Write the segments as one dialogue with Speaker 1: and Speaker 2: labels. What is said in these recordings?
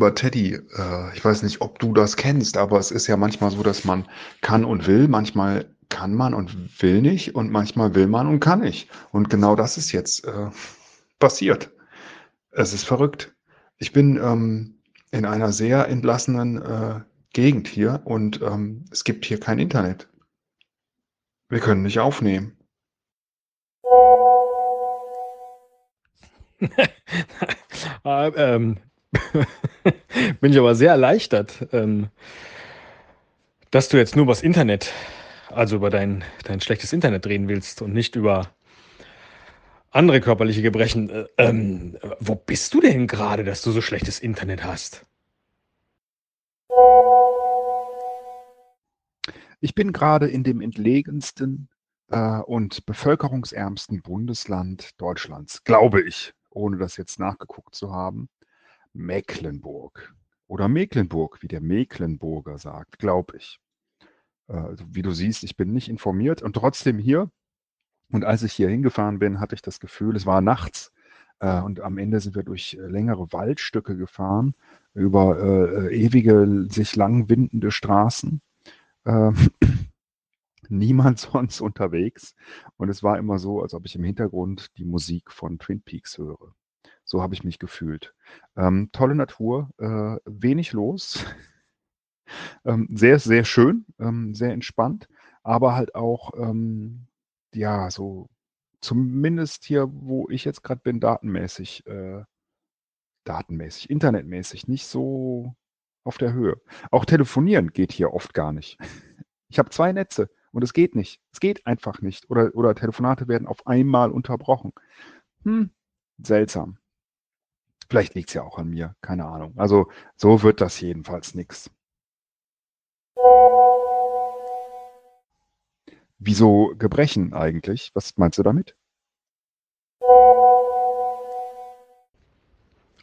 Speaker 1: Lieber Teddy, äh, ich weiß nicht, ob du das kennst, aber es ist ja manchmal so, dass man kann und will, manchmal kann man und will nicht und manchmal will man und kann nicht. Und genau das ist jetzt äh, passiert. Es ist verrückt. Ich bin ähm, in einer sehr entlassenen äh, Gegend hier und ähm, es gibt hier kein Internet. Wir können nicht aufnehmen.
Speaker 2: Ah, ähm, bin ich aber sehr erleichtert, ähm, dass du jetzt nur über das Internet, also über dein, dein schlechtes Internet reden willst und nicht über andere körperliche Gebrechen. Äh, ähm, wo bist du denn gerade, dass du so schlechtes Internet hast?
Speaker 1: Ich bin gerade in dem entlegensten äh, und bevölkerungsärmsten Bundesland Deutschlands, glaube ich, ohne das jetzt nachgeguckt zu haben. Mecklenburg oder Mecklenburg, wie der Mecklenburger sagt, glaube ich. Äh, also wie du siehst, ich bin nicht informiert und trotzdem hier. Und als ich hier hingefahren bin, hatte ich das Gefühl, es war nachts äh, und am Ende sind wir durch äh, längere Waldstücke gefahren, über äh, ewige, sich lang windende Straßen. Äh, niemand sonst unterwegs. Und es war immer so, als ob ich im Hintergrund die Musik von Twin Peaks höre. So habe ich mich gefühlt. Ähm, tolle Natur, äh, wenig los. ähm, sehr, sehr schön, ähm, sehr entspannt, aber halt auch, ähm, ja, so zumindest hier, wo ich jetzt gerade bin, datenmäßig, äh, datenmäßig, internetmäßig, nicht so auf der Höhe. Auch telefonieren geht hier oft gar nicht. Ich habe zwei Netze und es geht nicht. Es geht einfach nicht. Oder, oder Telefonate werden auf einmal unterbrochen. Hm, seltsam. Vielleicht liegt es ja auch an mir, keine Ahnung. Also so wird das jedenfalls nichts. Wieso Gebrechen eigentlich? Was meinst du damit?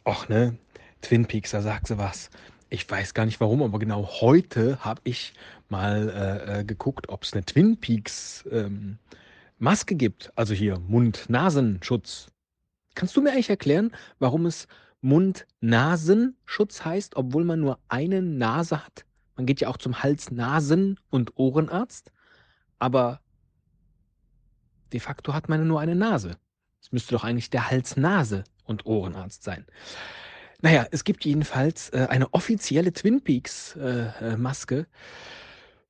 Speaker 2: Och, ne? Twin Peaks, da sagt sie was. Ich weiß gar nicht warum, aber genau heute habe ich mal äh, äh geguckt, ob es eine Twin Peaks ähm, Maske gibt. Also hier Mund-Nasenschutz. Kannst du mir eigentlich erklären, warum es Mund-Nasenschutz heißt, obwohl man nur eine Nase hat? Man geht ja auch zum Hals-, Nasen- und Ohrenarzt, aber de facto hat man nur eine Nase. Es müsste doch eigentlich der Hals-, Nase- und Ohrenarzt sein. Naja, es gibt jedenfalls äh, eine offizielle Twin Peaks äh, äh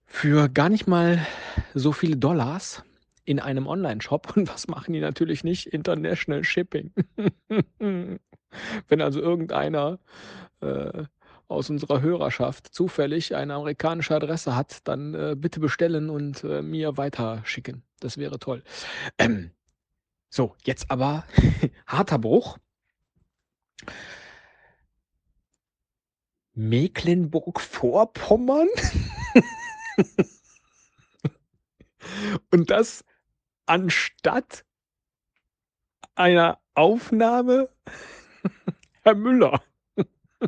Speaker 2: für gar nicht mal so viele Dollars in einem Online-Shop. Und was machen die natürlich nicht? International Shipping. Wenn also irgendeiner äh, aus unserer Hörerschaft zufällig eine amerikanische Adresse hat, dann äh, bitte bestellen und äh, mir weiterschicken. Das wäre toll. Ähm, so, jetzt aber harter Bruch. Mecklenburg-Vorpommern? und das anstatt einer Aufnahme, Herr Müller.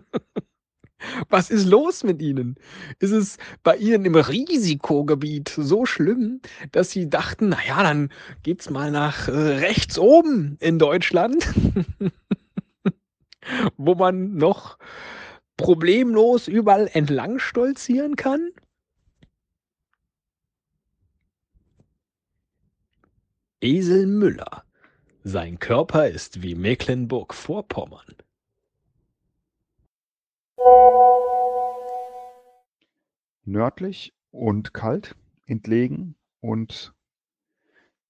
Speaker 2: Was ist los mit Ihnen? Ist es bei Ihnen im Risikogebiet so schlimm, dass Sie dachten, naja, dann geht's mal nach äh, rechts oben in Deutschland, wo man noch problemlos überall entlang stolzieren kann? Esel Müller. Sein Körper ist wie Mecklenburg-Vorpommern.
Speaker 1: Nördlich und kalt, entlegen und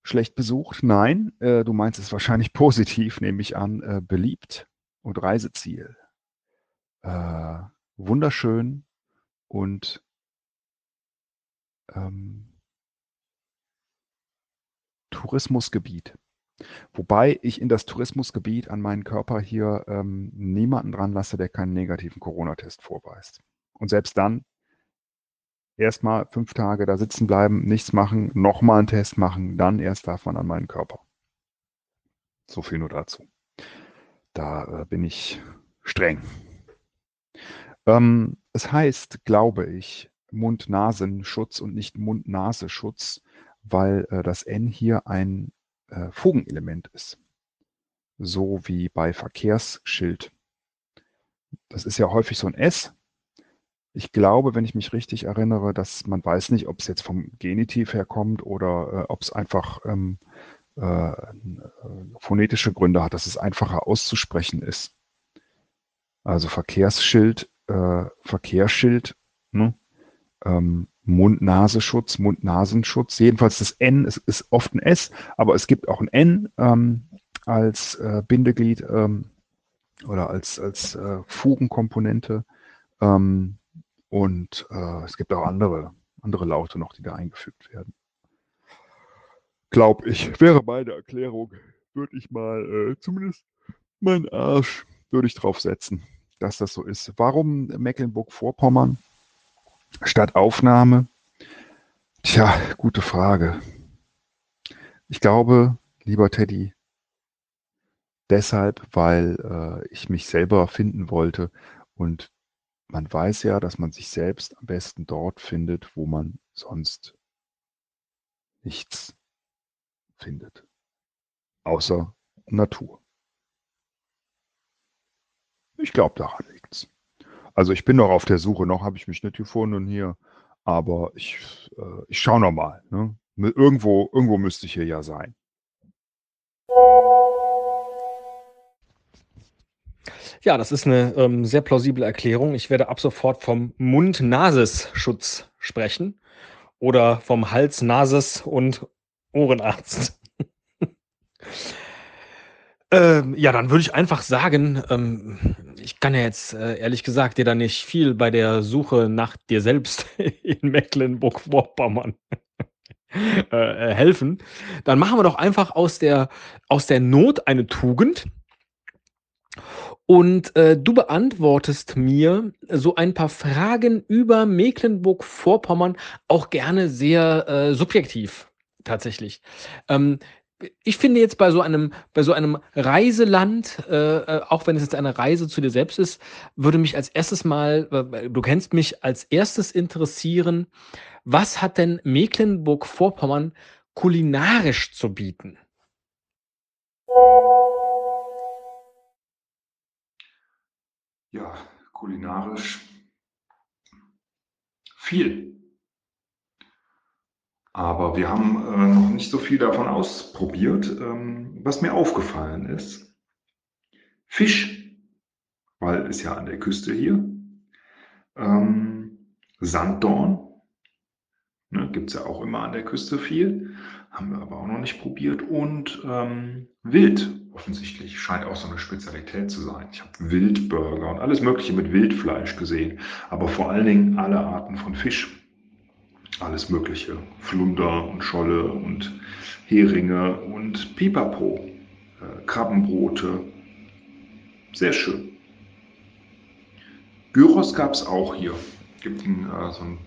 Speaker 1: schlecht besucht? Nein, äh, du meinst es wahrscheinlich positiv, nehme ich an, äh, beliebt und Reiseziel. Äh, wunderschön und ähm, Tourismusgebiet. Wobei ich in das Tourismusgebiet an meinen Körper hier ähm, niemanden dran lasse, der keinen negativen Corona-Test vorweist. Und selbst dann erstmal fünf Tage da sitzen bleiben, nichts machen, nochmal einen Test machen, dann erst darf man an meinen Körper. So viel nur dazu. Da äh, bin ich streng. Ähm, es heißt, glaube ich, Mund-Nasen-Schutz und nicht Mund-Nase-Schutz, weil äh, das N hier ein äh, Fugenelement ist. So wie bei Verkehrsschild. das ist ja häufig so ein S. Ich glaube, wenn ich mich richtig erinnere, dass man weiß nicht, ob es jetzt vom Genitiv herkommt oder äh, ob es einfach ähm, äh, phonetische Gründe hat, dass es einfacher auszusprechen ist. Also Verkehrsschild, äh, Verkehrsschild, ne? ähm, Mund-Nasenschutz, Mund-Nasenschutz. Jedenfalls das N ist, ist, oft ein S, aber es gibt auch ein N ähm, als äh, Bindeglied ähm, oder als, als äh, Fugenkomponente. Ähm, und äh, es gibt auch andere, andere Laute noch, die da eingefügt werden. Glaub ich, wäre meine Erklärung, würde ich mal äh, zumindest meinen Arsch würde ich drauf setzen, dass das so ist. Warum Mecklenburg-Vorpommern statt Aufnahme? Tja, gute Frage. Ich glaube, lieber Teddy, deshalb, weil äh, ich mich selber finden wollte und man weiß ja, dass man sich selbst am besten dort findet, wo man sonst nichts findet. Außer Natur. Ich glaube, daran. Also ich bin noch auf der Suche, noch habe ich mich nicht gefunden hier, aber ich, äh, ich schaue noch mal. Ne? Irgendwo, irgendwo müsste ich hier ja sein.
Speaker 2: Ja, das ist eine ähm, sehr plausible Erklärung. Ich werde ab sofort vom Mund-Nases-Schutz sprechen oder vom Hals-, Nases- und Ohrenarzt. ähm, ja, dann würde ich einfach sagen, ähm, ich kann ja jetzt äh, ehrlich gesagt dir da nicht viel bei der Suche nach dir selbst in Mecklenburg-Vorpommern äh, helfen. Dann machen wir doch einfach aus der, aus der Not eine Tugend und äh, du beantwortest mir so ein paar Fragen über Mecklenburg-Vorpommern, auch gerne sehr äh, subjektiv tatsächlich. Ähm, ich finde jetzt bei so einem, bei so einem Reiseland, äh, äh auch wenn es jetzt eine Reise zu dir selbst ist, würde mich als erstes mal, äh, du kennst mich als erstes interessieren, was hat denn Mecklenburg-Vorpommern kulinarisch zu bieten?
Speaker 1: Ja, kulinarisch viel. Aber wir haben äh, noch nicht so viel davon ausprobiert. Ähm, was mir aufgefallen ist, Fisch, weil ist ja an der Küste hier. Ähm, Sanddorn, ne, gibt es ja auch immer an der Küste viel, haben wir aber auch noch nicht probiert. Und ähm, Wild, offensichtlich. Scheint auch so eine Spezialität zu sein. Ich habe Wildburger und alles Mögliche mit Wildfleisch gesehen, aber vor allen Dingen alle Arten von Fisch. Alles Mögliche. Flunder und Scholle und Heringe und Pipapo. Äh, Krabbenbrote. Sehr schön. Gyros gab es auch hier. Gibt einen, äh, so einen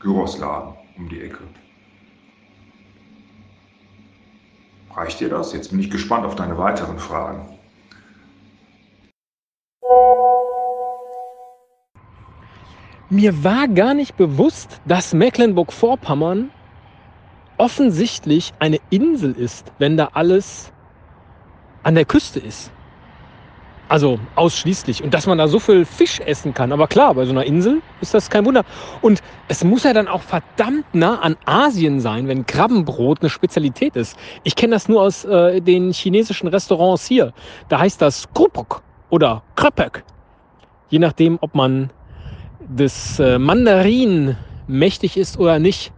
Speaker 1: Gyrosladen um die Ecke. Reicht dir das? Jetzt bin ich gespannt auf deine weiteren Fragen.
Speaker 2: Mir war gar nicht bewusst, dass Mecklenburg-Vorpommern offensichtlich eine Insel ist, wenn da alles an der Küste ist. Also ausschließlich. Und dass man da so viel Fisch essen kann. Aber klar, bei so einer Insel ist das kein Wunder. Und es muss ja dann auch verdammt nah an Asien sein, wenn Krabbenbrot eine Spezialität ist. Ich kenne das nur aus äh, den chinesischen Restaurants hier. Da heißt das Krupuk oder Kröpök. Je nachdem, ob man des äh, Mandarin mächtig ist oder nicht.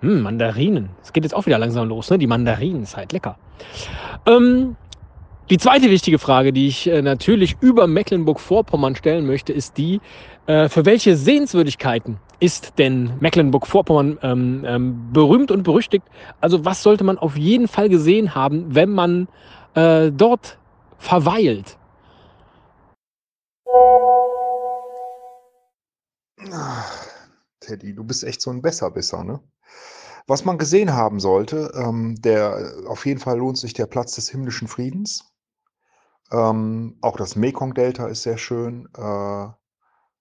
Speaker 2: Hm, Mandarinen. Es geht jetzt auch wieder langsam los, ne? Die Mandarinen ist halt lecker. Ähm, die zweite wichtige Frage, die ich äh, natürlich über Mecklenburg-Vorpommern stellen möchte, ist die, äh, für welche Sehenswürdigkeiten ist denn Mecklenburg-Vorpommern ähm, ähm, berühmt und berüchtigt? Also was sollte man auf jeden Fall gesehen haben, wenn man äh, dort verweilt?
Speaker 1: Ach, Teddy, du bist echt so ein Besserwisser, ne? Was man gesehen haben sollte, ähm, der auf jeden Fall lohnt sich der Platz des himmlischen Friedens. Ähm, auch das Mekong-Delta ist sehr schön. Äh,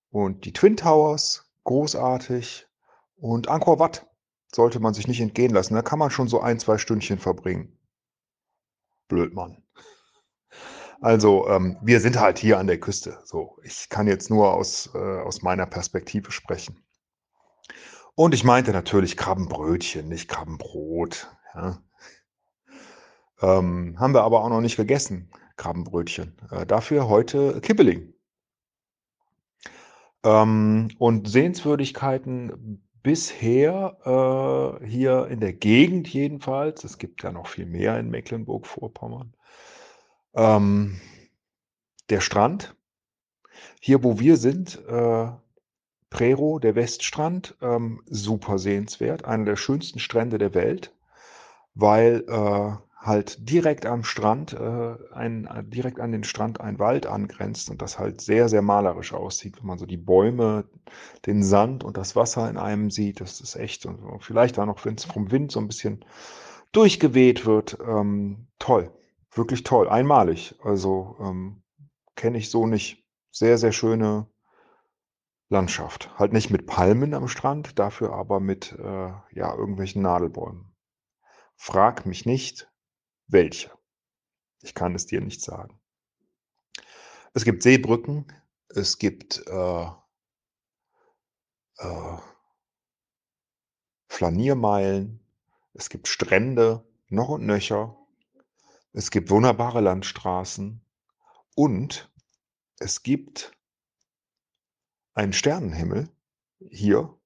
Speaker 1: und die Twin Towers, großartig. Und Angkor Wat sollte man sich nicht entgehen lassen. Da kann man schon so ein, zwei Stündchen verbringen. Blöd, Mann. Also, ähm, wir sind halt hier an der Küste. So, ich kann jetzt nur aus, äh, aus meiner Perspektive sprechen. Und ich meinte natürlich Krabbenbrötchen, nicht Krabbenbrot. Ja. Ähm, haben wir aber auch noch nicht gegessen, Krabbenbrötchen. Äh, dafür heute Kibbeling. Ähm, und Sehenswürdigkeiten bisher äh, hier in der Gegend jedenfalls. Es gibt ja noch viel mehr in Mecklenburg-Vorpommern. Ähm, der Strand. Hier, wo wir sind, äh, Prero, der Weststrand, ähm, super sehenswert. Einer der schönsten Strände der Welt, weil äh, halt direkt am Strand, äh, ein, direkt an den Strand ein Wald angrenzt und das halt sehr, sehr malerisch aussieht, wenn man so die Bäume, den Sand und das Wasser in einem sieht. Das ist echt, und vielleicht auch noch, wenn es vom Wind so ein bisschen durchgeweht wird, ähm, toll. Wirklich toll, einmalig. Also ähm, kenne ich so nicht. Sehr, sehr schöne Landschaft. Halt nicht mit Palmen am Strand, dafür aber mit äh, ja, irgendwelchen Nadelbäumen. Frag mich nicht, welche? Ich kann es dir nicht sagen. Es gibt Seebrücken, es gibt äh, äh, Flaniermeilen, es gibt Strände, noch und nöcher, es gibt wunderbare Landstraßen und es gibt einen Sternenhimmel hier,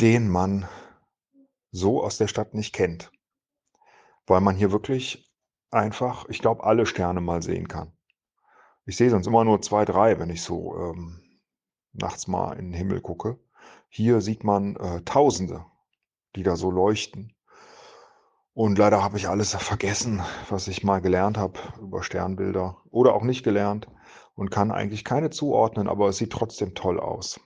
Speaker 1: den man so aus der Stadt nicht kennt weil man hier wirklich einfach, ich glaube, alle Sterne mal sehen kann. Ich sehe sonst immer nur zwei, drei, wenn ich so ähm, nachts mal in den Himmel gucke. Hier sieht man äh, Tausende, die da so leuchten. Und leider habe ich alles vergessen, was ich mal gelernt habe über Sternbilder oder auch nicht gelernt und kann eigentlich keine zuordnen, aber es sieht trotzdem toll aus.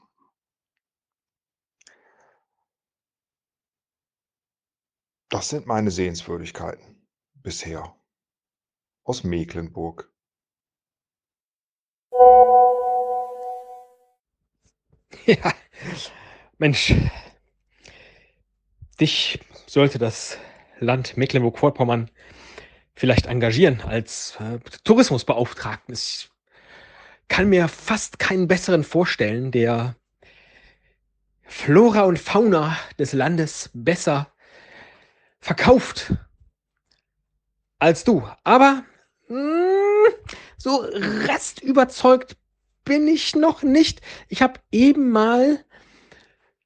Speaker 1: Das sind meine Sehenswürdigkeiten bisher aus Mecklenburg.
Speaker 2: Ja, Mensch, dich sollte das Land Mecklenburg-Vorpommern vielleicht engagieren als äh, Tourismusbeauftragten. Ich kann mir fast keinen besseren vorstellen, der Flora und Fauna des Landes besser verkauft als du. Aber mh, hm, so restüberzeugt bin ich noch nicht. Ich habe eben mal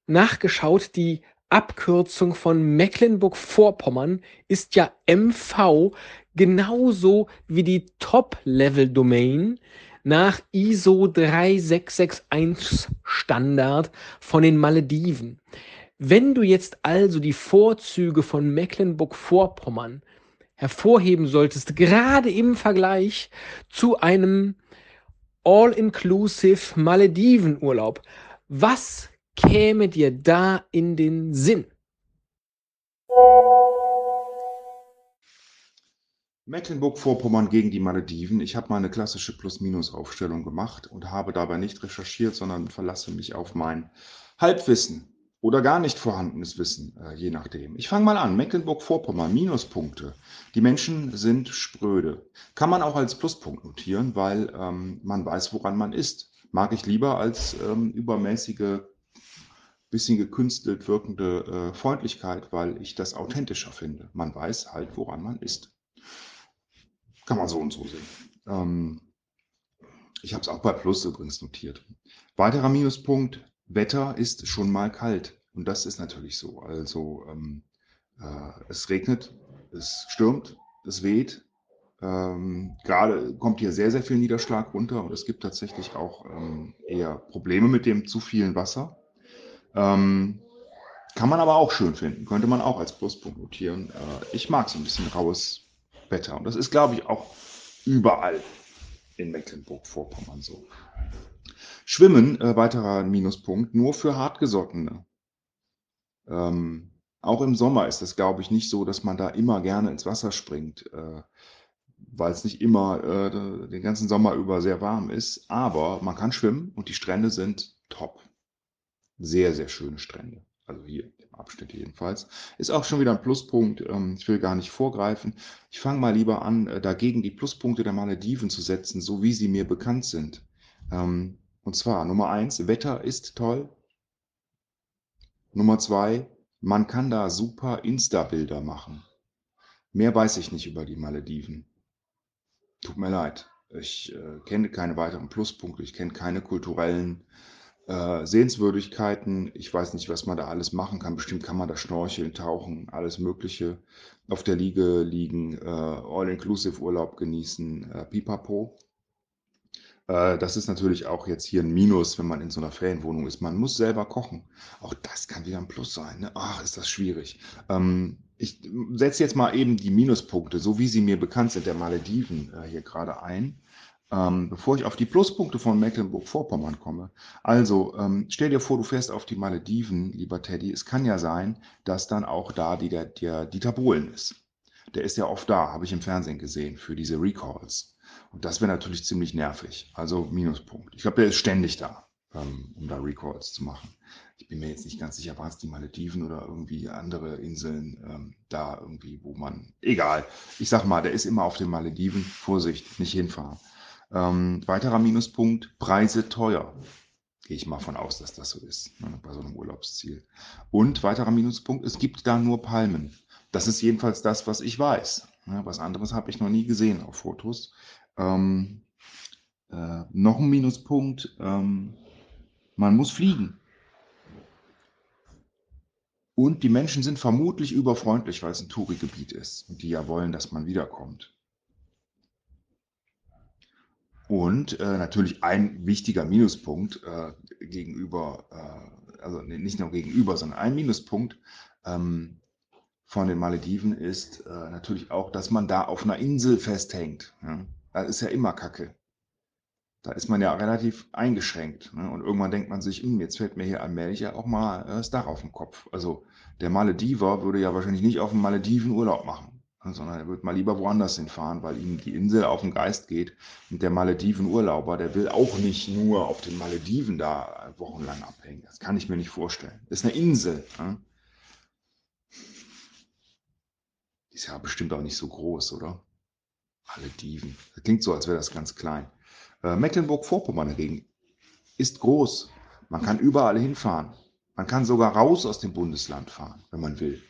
Speaker 2: nachgeschaut, die Abkürzung von Mecklenburg-Vorpommern ist ja MV, genauso wie die Top-Level-Domain nach ISO 3661 Standard von den Malediven. Wenn du jetzt also die Vorzüge von Mecklenburg-Vorpommern hervorheben solltest, gerade im Vergleich zu einem All-Inclusive Maledivenurlaub, was käme dir da in den Sinn?
Speaker 1: Mecklenburg-Vorpommern gegen die Malediven. Ich habe mal eine klassische Plus-Minus-Aufstellung gemacht und habe dabei nicht recherchiert, sondern verlasse mich auf mein Halbwissen oder gar nicht vorhandenes Wissen, äh, je nachdem. Ich fange mal an. Mecklenburg-Vorpommern, Minuspunkte. Die Menschen sind spröde. Kann man auch als Pluspunkt notieren, weil ähm, man weiß, woran man ist. Mag ich lieber als ähm, übermäßige, bisschen gekünstelt wirkende äh, Freundlichkeit, weil ich das authentischer finde. Man weiß halt, woran man ist. Kann man so und so sehen. Ähm, ich habe es auch bei Plus übrigens notiert. Weiterer Minuspunkt, Wetter ist schon mal kalt. Und das ist natürlich so. Also ähm, äh, es regnet, es stürmt, es weht. Ähm, Gerade kommt hier sehr, sehr viel Niederschlag runter und es gibt tatsächlich auch ähm, eher Probleme mit dem zu vielen Wasser. Ähm, kann man aber auch schön finden, könnte man auch als Pluspunkt notieren. Äh, ich mag so ein bisschen raues Wetter und das ist, glaube ich, auch überall in Mecklenburg-Vorpommern so. Schwimmen, äh, weiterer Minuspunkt, nur für Hartgesottene. Ähm, auch im Sommer ist es, glaube ich, nicht so, dass man da immer gerne ins Wasser springt, äh, weil es nicht immer äh, den ganzen Sommer über sehr warm ist. Aber man kann schwimmen und die Strände sind top. Sehr, sehr schöne Strände. Also hier Abschnitte jedenfalls. Ist auch schon wieder ein Pluspunkt. Ähm, ich will gar nicht vorgreifen. Ich fange mal lieber an, äh, dagegen die Pluspunkte der Malediven zu setzen, so wie sie mir bekannt sind. Ähm, und zwar Nummer eins, Wetter ist toll. Nummer zwei, man kann da super Insta-Bilder machen. Mehr weiß ich nicht über die Malediven. Tut mir leid. Ich äh, kenne keine weiteren Pluspunkte. Ich kenne keine kulturellen äh, Sehenswürdigkeiten. Ich weiß nicht, was man da alles machen kann. Bestimmt kann man da schnorcheln, tauchen, alles Mögliche. Auf der Liege liegen, äh, All-Inclusive-Urlaub genießen, äh, pipapo. Äh, das ist natürlich auch jetzt hier ein Minus, wenn man in so einer Ferienwohnung ist. Man muss selber kochen. Auch das kann wieder ein Plus sein. Ne? Ach, ist das schwierig. Ähm, ich setze jetzt mal eben die Minuspunkte, so wie sie mir bekannt sind, der Malediven äh, hier gerade ein. Ähm, bevor ich auf die Pluspunkte von Mecklenburg-Vorpommern komme. Also, ähm, stell dir vor, du fährst auf die Malediven, lieber Teddy. Es kann ja sein, dass dann auch da die, der, der Dieter Bohlen ist. Der ist ja oft da, habe ich im Fernsehen gesehen, für diese Recalls. Und das wäre natürlich ziemlich nervig. Also Minuspunkt. Ich glaube, der ist ständig da, ähm, um da Recalls zu machen. Ich bin mir jetzt nicht ganz sicher, war es die Malediven oder irgendwie andere Inseln ähm, da irgendwie, wo man. Egal. Ich sag mal, der ist immer auf den Malediven. Vorsicht, nicht hinfahren. Ähm, weiterer Minuspunkt, Preise teuer. Gehe ich mal von aus, dass das so ist, ne, bei so einem Urlaubsziel. Und weiterer Minuspunkt, es gibt da nur Palmen. Das ist jedenfalls das, was ich weiß. Ne, was anderes habe ich noch nie gesehen auf Fotos. Ähm, äh, noch ein Minuspunkt, ähm, man muss fliegen. Und die Menschen sind vermutlich überfreundlich, weil es ein Tourigebiet ist und die ja wollen, dass man wiederkommt. Und äh, natürlich ein wichtiger Minuspunkt äh, gegenüber, äh, also nicht nur gegenüber, sondern ein Minuspunkt ähm, von den Malediven ist äh, natürlich auch, dass man da auf einer Insel festhängt. Ja? Das ist ja immer Kacke. Da ist man ja relativ eingeschränkt. Ne? Und irgendwann denkt man sich, hm, jetzt fällt mir hier allmählich ja auch mal äh, das Dach auf den Kopf. Also der Malediver würde ja wahrscheinlich nicht auf dem Malediven Urlaub machen sondern er wird mal lieber woanders hinfahren, weil ihm die Insel auf den Geist geht. Und der Malediven-Urlauber, der will auch nicht nur auf den Malediven da wochenlang abhängen. Das kann ich mir nicht vorstellen. Das ist eine Insel. Ne? Die ist ja bestimmt auch nicht so groß, oder? Malediven. Das klingt so, als wäre das ganz klein. Äh, Mecklenburg-Vorpommern dagegen ist groß. Man kann überall hinfahren. Man kann sogar raus aus dem Bundesland fahren, wenn man will.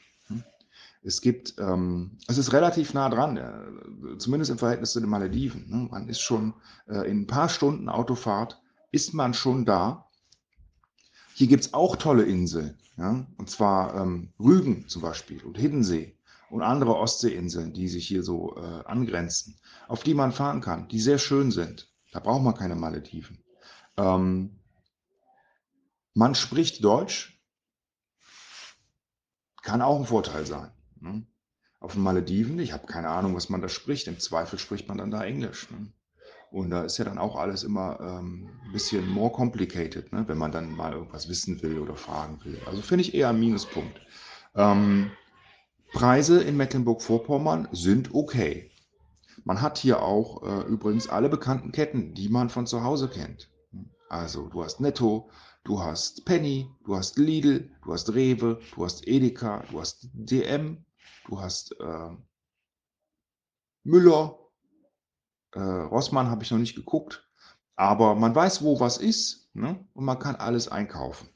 Speaker 1: Es gibt, ähm, es ist relativ nah dran, äh, zumindest im Verhältnis zu den Malediven. Ne? Man ist schon äh, in ein paar Stunden Autofahrt, ist man schon da. Hier gibt es auch tolle Inseln, ja? und zwar ähm, Rügen zum Beispiel und Hiddensee und andere Ostseeinseln, die sich hier so äh, angrenzen, auf die man fahren kann, die sehr schön sind. Da braucht man keine Malediven. Ähm, man spricht Deutsch, kann auch ein Vorteil sein. Ne? Auf den Malediven, ich habe keine Ahnung, was man da spricht. Im Zweifel spricht man dann da Englisch. Ne? Und da ist ja dann auch alles immer ähm, ein bisschen more complicated, ne? wenn man dann mal irgendwas wissen will oder fragen will. Also finde ich eher ein Minuspunkt. Ähm, Preise in Mecklenburg-Vorpommern sind okay. Man hat hier auch äh, übrigens alle bekannten Ketten, die man von zu Hause kennt. Also du hast Netto, du hast Penny, du hast Lidl, du hast Rewe, du hast Edeka, du hast DM, du hast äh, Müller, äh, Rossmann habe ich noch nicht geguckt, aber man weiß, wo was ist ne? und man kann alles einkaufen.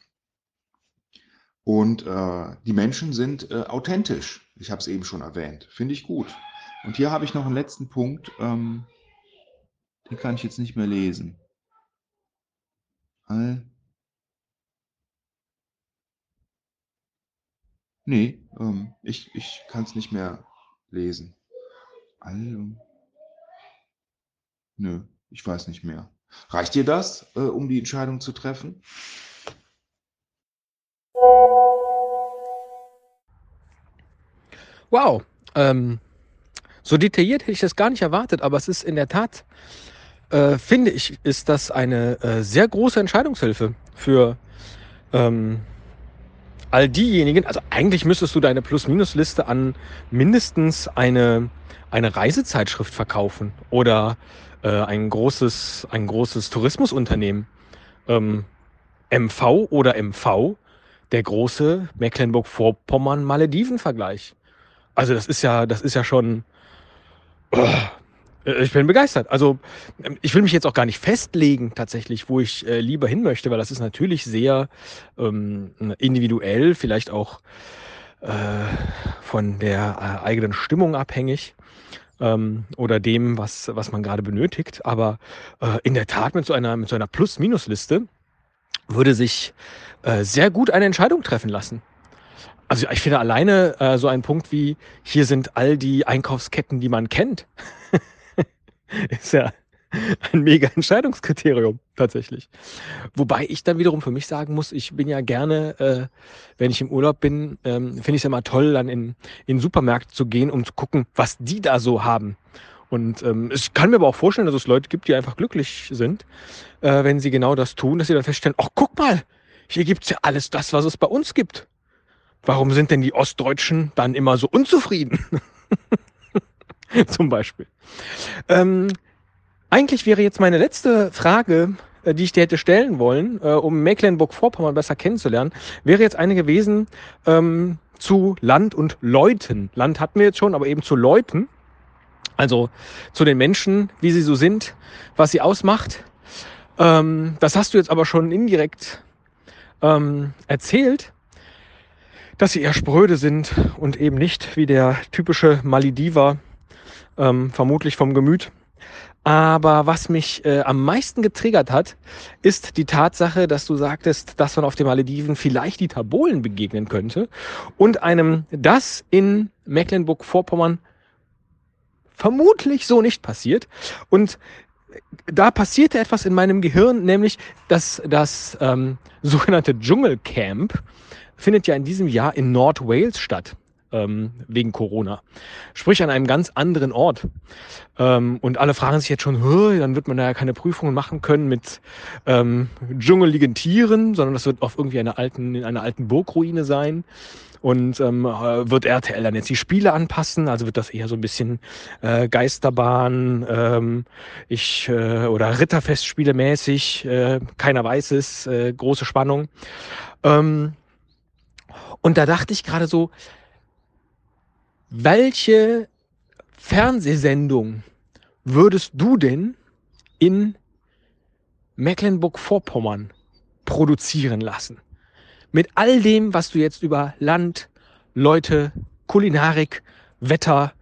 Speaker 1: Und äh, die Menschen sind äh, authentisch. Ich habe es eben schon erwähnt. Finde ich gut. Und hier habe ich noch einen letzten Punkt. Ähm, den kann ich jetzt nicht mehr lesen. All Nee, ähm, ich, ich kann es nicht mehr lesen. Also, nö, ich weiß nicht mehr. Reicht dir das, äh, um die Entscheidung zu treffen?
Speaker 2: Wow, ähm, so detailliert hätte ich das gar nicht erwartet, aber es ist in der Tat, äh, finde ich, ist das eine äh, sehr große Entscheidungshilfe für ähm, all diejenigen, also eigentlich müsstest du deine Plus-Minus-Liste an mindestens eine, eine Reisezeitschrift verkaufen oder äh, ein großes, ein großes Tourismusunternehmen. Ähm, MV oder MV, der große Mecklenburg-Vorpommern-Malediven-Vergleich. Also das ist ja, das ist ja schon. Oh, ich bin begeistert. Also ähm, ich will mich jetzt auch gar nicht festlegen, tatsächlich, wo ich äh, lieber hin möchte, weil das ist natürlich sehr ähm, individuell, vielleicht auch äh, von der äh, eigenen Stimmung abhängig ähm, oder dem, was, was man gerade benötigt. Aber äh, in der Tat mit so einer, mit so einer Plus-Minus-Liste würde sich äh, sehr gut eine Entscheidung treffen lassen. Also ich finde alleine äh, so ein Punkt wie, hier sind all die Einkaufsketten, die man kennt, ist ja ein mega Entscheidungskriterium tatsächlich. Wobei ich dann wiederum für mich sagen muss, ich bin ja gerne, äh, wenn ich im Urlaub bin, ähm, finde ich es ja immer toll, dann in, in Supermärkte zu gehen, um zu gucken, was die da so haben. Und ähm, ich kann mir aber auch vorstellen, dass es Leute gibt, die einfach glücklich sind, äh, wenn sie genau das tun, dass sie dann feststellen, ach guck mal, hier gibt's ja alles das, was es bei uns gibt. Warum sind denn die Ostdeutschen dann immer so unzufrieden? Zum Beispiel. Ähm, eigentlich wäre jetzt meine letzte Frage, äh, die ich dir hätte stellen wollen, äh, um Mecklenburg-Vorpommern besser kennenzulernen, wäre jetzt eine gewesen ähm, zu Land und Leuten. Land hatten wir jetzt schon, aber eben zu Leuten. Also zu den Menschen, wie sie so sind, was sie ausmacht. Ähm, das hast du jetzt aber schon indirekt ähm, erzählt, dass sie eher spröde sind und eben nicht wie der typische Malediver, ähm, vermutlich vom Gemüt. Aber was mich äh, am meisten getriggert hat, ist die Tatsache, dass du sagtest, dass man auf den Malediven vielleicht die Tabolen begegnen könnte und einem das in Mecklenburg-Vorpommern vermutlich so nicht passiert. Und da passierte etwas in meinem Gehirn, nämlich dass das ähm, sogenannte Dschungelcamp findet ja in diesem Jahr in Nord-Wales statt ähm, wegen Corona. Sprich an einem ganz anderen Ort. Ähm, und alle fragen sich jetzt schon, dann wird man da ja keine Prüfungen machen können mit ähm, dschungeligen Tieren, sondern das wird auf irgendwie einer alten, in einer alten Burgruine sein. Und ähm, äh, wird RTL dann jetzt die Spiele anpassen? Also wird das eher so ein bisschen äh, Geisterbahn, ähm, ich äh, oder Ritterfestspiele mäßig, äh, keiner weiß es, äh, große Spannung. Ähm, und da dachte ich gerade so, welche Fernsehsendung würdest du denn in Mecklenburg-Vorpommern produzieren lassen? Mit all dem, was du jetzt über Land, Leute, Kulinarik, Wetter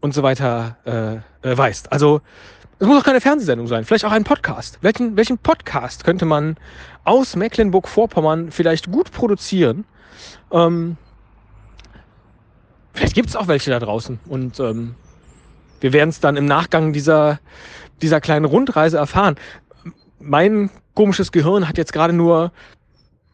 Speaker 2: und so weiter äh, äh, weißt. Also es muss auch keine Fernsehsendung sein, vielleicht auch ein Podcast. Welchen, welchen Podcast könnte man aus Mecklenburg-Vorpommern vielleicht gut produzieren? Ähm, Vielleicht gibt es auch welche da draußen. Und ähm, wir werden es dann im Nachgang dieser, dieser kleinen Rundreise erfahren. Mein komisches Gehirn hat jetzt gerade nur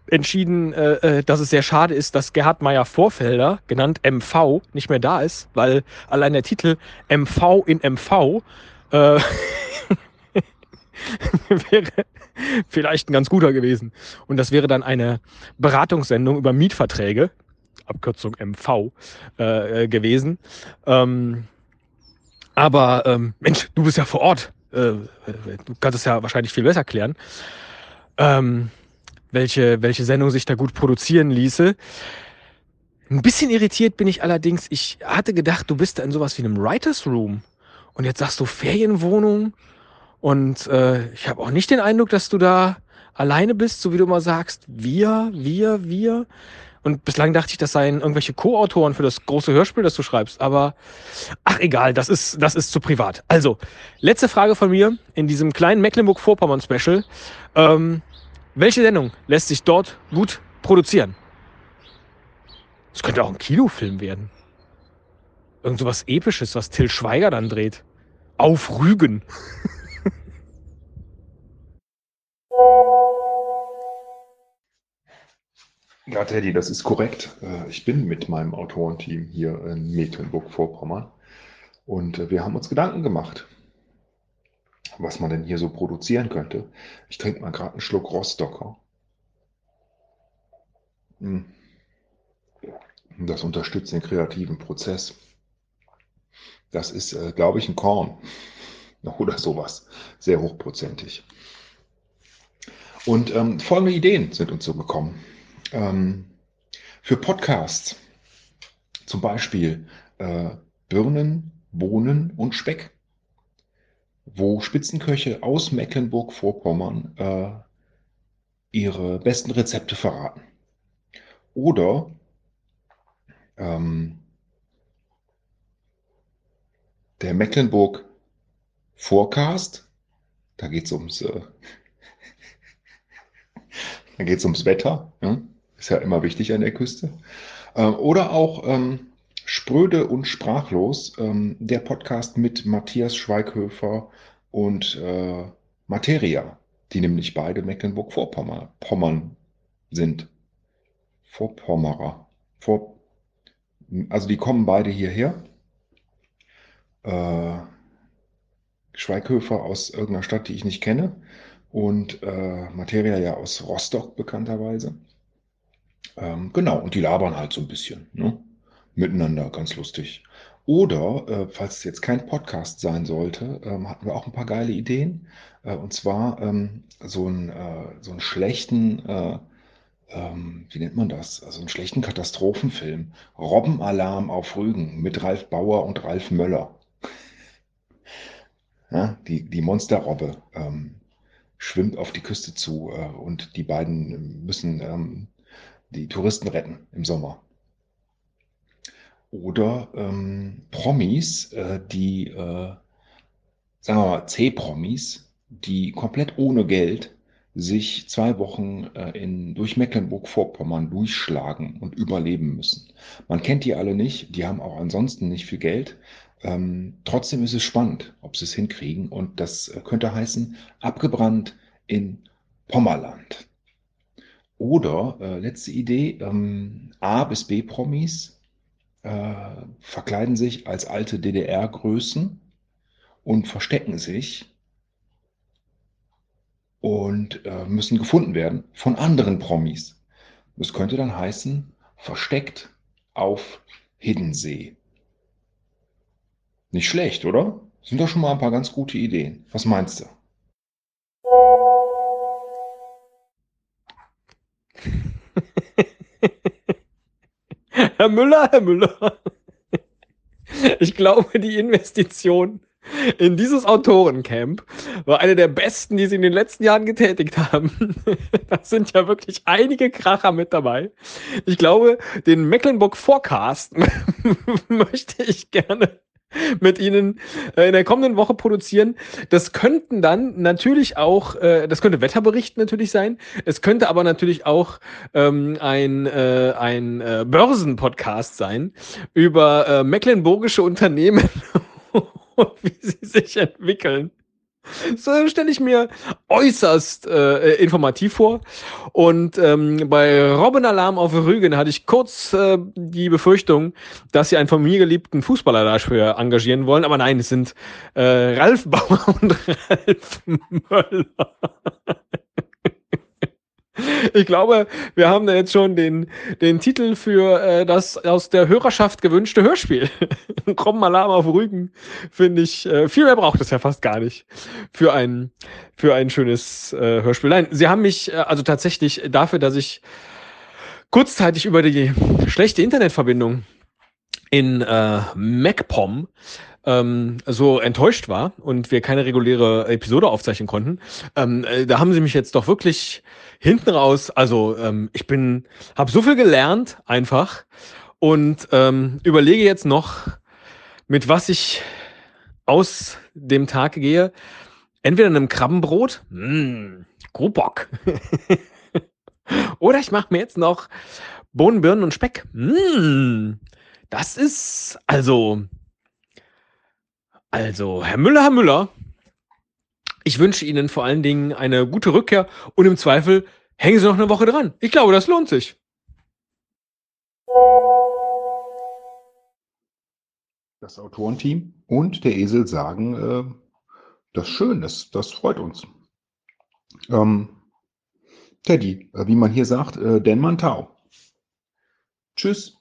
Speaker 2: entschieden, äh, äh dass es sehr schade ist, dass Gerhard Meyer Vorfelder, genannt MV, nicht mehr da ist, weil allein der Titel MV in MV äh, wäre vielleicht ein ganz guter gewesen. Und das wäre dann eine Beratungssendung über Mietverträge. Abkürzung MV äh, äh, gewesen. Ähm, aber ähm, Mensch, du bist ja vor Ort. Äh, du kannst es ja wahrscheinlich viel besser klären. Ähm, welche, welche Sendung sich da gut produzieren ließe. Ein bisschen irritiert bin ich allerdings. Ich hatte gedacht, du bist da in sowas wie einem Writers Room. Und jetzt sagst du Ferienwohnung. Und äh, ich habe auch nicht den Eindruck, dass du da alleine bist, so wie du immer sagst. Wir, wir, wir. Und bislang dachte ich, das seien irgendwelche Co-Autoren für das große Hörspiel, das du schreibst. Aber ach egal, das ist, das ist zu privat. Also, letzte Frage von mir in diesem kleinen Mecklenburg-Vorpommern-Special. Ähm, welche Sendung lässt sich dort gut produzieren? Es könnte auch ein Kinofilm werden. Irgend so was Episches, was Till Schweiger dann dreht. Auf Rügen.
Speaker 3: Ja, Teddy, das ist korrekt. Äh, ich bin mit meinem Autorenteam hier in Mecklenburg-Vorpommern und äh, wir haben uns Gedanken gemacht, was man denn hier so produzieren könnte. Ich trinke mal gerade einen Schluck Rostocker. Hm. Das unterstützt den kreativen Prozess. Das ist, äh, glaube ich, ein Korn oder sowas. Sehr hochprozentig. Und ähm, folgende Ideen sind uns so gekommen.
Speaker 1: Ähm, für Podcasts. Zum Beispiel äh, Birnen, Bohnen und Speck, wo Spitzenköche aus Mecklenburg-Vorpommern äh, ihre besten Rezepte verraten. Oder ähm, der Mecklenburg Forecast, da geht es ums, äh, ums Wetter, ja? Ist ja immer wichtig an der Küste. Ähm, oder auch ähm, Spröde und Sprachlos, ähm, der Podcast mit Matthias Schweighöfer und äh, Materia, die nämlich beide Mecklenburg-Vorpommern sind. Vorpommerer. Vor, also die kommen beide hierher. Äh, Schweighöfer aus irgendeiner Stadt, die ich nicht kenne. Und äh, Materia ja aus Rostock bekannterweise. Ähm, genau, und die labern halt so ein bisschen. Ne? Miteinander, ganz lustig. Oder, äh, falls es jetzt kein Podcast sein sollte, ähm, hatten wir auch ein paar geile Ideen. Äh, und zwar ähm, so, ein, äh, so einen schlechten, äh, ähm, wie nennt man das? Also einen schlechten Katastrophenfilm. Robbenalarm auf Rügen mit Ralf Bauer und Ralf Möller. Ja, die, die Monsterrobbe ähm, schwimmt auf die Küste zu äh, und die beiden müssen ähm, die Touristen retten im Sommer. Oder ähm, Promis, äh, die, äh, sagen wir mal, C-Promis, die komplett ohne Geld sich zwei Wochen äh, in, durch Mecklenburg-Vorpommern durchschlagen und überleben müssen. Man kennt die alle nicht, die haben auch ansonsten nicht viel Geld. Ähm, trotzdem ist es spannend, ob sie es hinkriegen. Und das äh, könnte heißen, abgebrannt in Pommerland. Oder, äh, letzte Idee, ähm, A bis B-Promis äh, verkleiden sich als alte DDR-Größen und verstecken sich und äh, müssen gefunden werden von anderen Promis. Das könnte dann heißen, versteckt auf Hiddensee. Nicht schlecht, oder? Sind doch schon mal ein paar ganz gute Ideen. Was meinst du?
Speaker 2: Herr Müller, Herr Müller. Ich glaube, die Investition in dieses Autorencamp war eine der besten, die sie in den letzten Jahren getätigt haben. da sind ja wirklich einige Kracher mit dabei. Ich glaube, den Mecklenburg Forecast möchte ich gerne mit Ihnen äh, in der kommenden Woche produzieren. Das könnten dann natürlich auch, äh, das könnte Wetterbericht natürlich sein. Es könnte aber natürlich auch ähm, ein, äh, ein äh, Börsenpodcast sein über äh, mecklenburgische Unternehmen und wie sie sich entwickeln. So stelle ich mir äußerst äh, informativ vor. Und ähm, bei Robben Alarm auf Rügen hatte ich kurz äh, die Befürchtung, dass sie einen von mir geliebten Fußballer dafür engagieren wollen. Aber nein, es sind äh, Ralf Bauer und Ralf Möller. Ich glaube, wir haben da jetzt schon den, den Titel für äh, das aus der Hörerschaft gewünschte Hörspiel. Komm Alarm auf Rügen, finde ich. Äh, viel mehr braucht es ja fast gar nicht für ein, für ein schönes äh, Hörspiel. Nein, sie haben mich äh, also tatsächlich dafür, dass ich kurzzeitig über die schlechte Internetverbindung in äh, MacPom ähm, so enttäuscht war und wir keine reguläre Episode aufzeichnen konnten, ähm, äh, da haben sie mich jetzt doch wirklich hinten raus, also ähm, ich bin, habe so viel gelernt einfach und ähm, überlege jetzt noch, mit was ich aus dem Tag gehe. Entweder einem Krabbenbrot, mh, Grubbock. Oder ich mache mir jetzt noch Bohnen, Birnen und Speck. Mmh, das ist also also, Herr Müller, Herr Müller, ich wünsche Ihnen vor allen Dingen eine gute Rückkehr und im Zweifel hängen Sie noch eine Woche dran. Ich glaube, das lohnt sich.
Speaker 1: Das Autorenteam und der Esel sagen, äh, das schön ist, das freut uns. Ähm, Teddy, äh, wie man hier sagt, äh, Denman Tau. Tschüss.